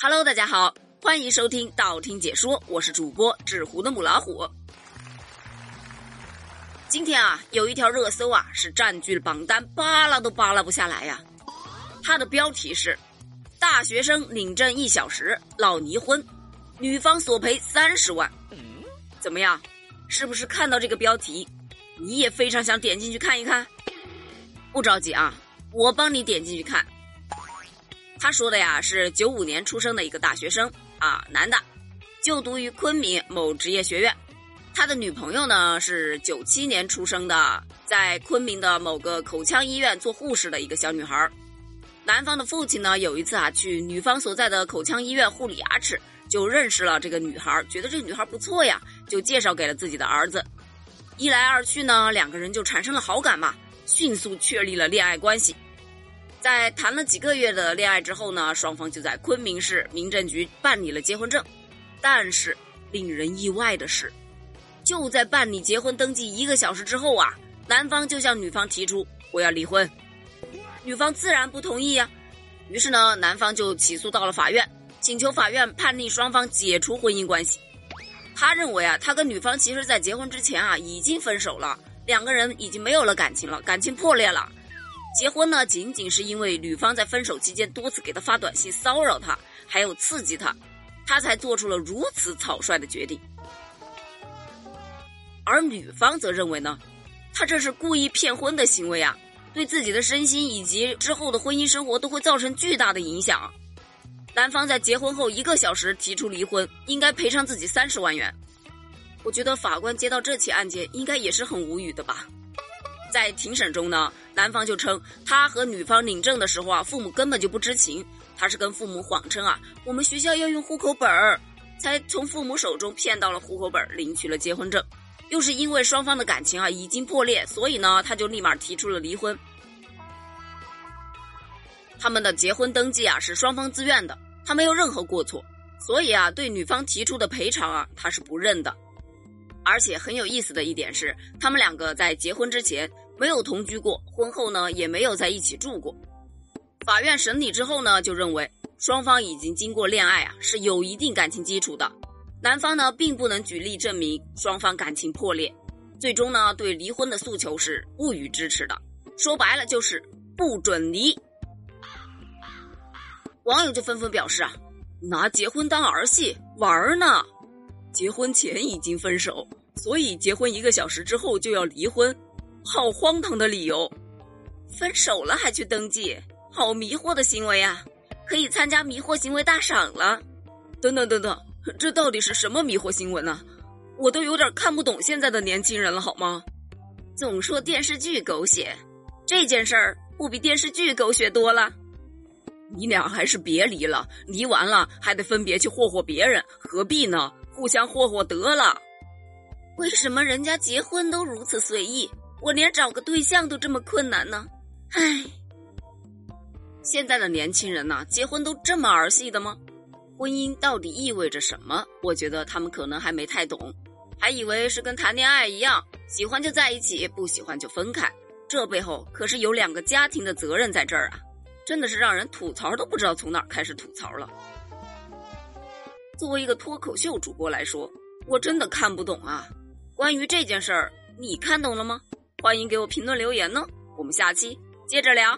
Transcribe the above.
Hello，大家好，欢迎收听道听解说，我是主播纸糊的母老虎。今天啊，有一条热搜啊，是占据了榜单，扒拉都扒拉不下来呀。它的标题是：大学生领证一小时闹离婚，女方索赔三十万。怎么样？是不是看到这个标题，你也非常想点进去看一看？不着急啊，我帮你点进去看。他说的呀是九五年出生的一个大学生啊，男的，就读于昆明某职业学院。他的女朋友呢是九七年出生的，在昆明的某个口腔医院做护士的一个小女孩。男方的父亲呢有一次啊去女方所在的口腔医院护理牙齿，就认识了这个女孩，觉得这个女孩不错呀，就介绍给了自己的儿子。一来二去呢，两个人就产生了好感嘛，迅速确立了恋爱关系。在谈了几个月的恋爱之后呢，双方就在昆明市民政局办理了结婚证。但是令人意外的是，就在办理结婚登记一个小时之后啊，男方就向女方提出我要离婚，女方自然不同意呀。于是呢，男方就起诉到了法院，请求法院判令双方解除婚姻关系。他认为啊，他跟女方其实在结婚之前啊已经分手了，两个人已经没有了感情了，感情破裂了。结婚呢，仅仅是因为女方在分手期间多次给他发短信骚扰他，还有刺激他，他才做出了如此草率的决定。而女方则认为呢，他这是故意骗婚的行为啊，对自己的身心以及之后的婚姻生活都会造成巨大的影响。男方在结婚后一个小时提出离婚，应该赔偿自己三十万元。我觉得法官接到这起案件，应该也是很无语的吧。在庭审中呢，男方就称他和女方领证的时候啊，父母根本就不知情，他是跟父母谎称啊，我们学校要用户口本儿，才从父母手中骗到了户口本，领取了结婚证。又是因为双方的感情啊已经破裂，所以呢，他就立马提出了离婚。他们的结婚登记啊是双方自愿的，他没有任何过错，所以啊，对女方提出的赔偿啊，他是不认的。而且很有意思的一点是，他们两个在结婚之前没有同居过，婚后呢也没有在一起住过。法院审理之后呢，就认为双方已经经过恋爱啊，是有一定感情基础的。男方呢并不能举例证明双方感情破裂，最终呢对离婚的诉求是不予支持的。说白了就是不准离。网友就纷纷表示啊，拿结婚当儿戏玩呢。结婚前已经分手，所以结婚一个小时之后就要离婚，好荒唐的理由！分手了还去登记，好迷惑的行为啊！可以参加迷惑行为大赏了。等等等等，这到底是什么迷惑新闻呢？我都有点看不懂现在的年轻人了，好吗？总说电视剧狗血，这件事儿不比电视剧狗血多了？你俩还是别离了，离完了还得分别去霍霍别人，何必呢？互相霍霍得了，为什么人家结婚都如此随意，我连找个对象都这么困难呢？唉，现在的年轻人呐，结婚都这么儿戏的吗？婚姻到底意味着什么？我觉得他们可能还没太懂，还以为是跟谈恋爱一样，喜欢就在一起，不喜欢就分开。这背后可是有两个家庭的责任在这儿啊，真的是让人吐槽都不知道从哪儿开始吐槽了。作为一个脱口秀主播来说，我真的看不懂啊！关于这件事儿，你看懂了吗？欢迎给我评论留言呢，我们下期接着聊。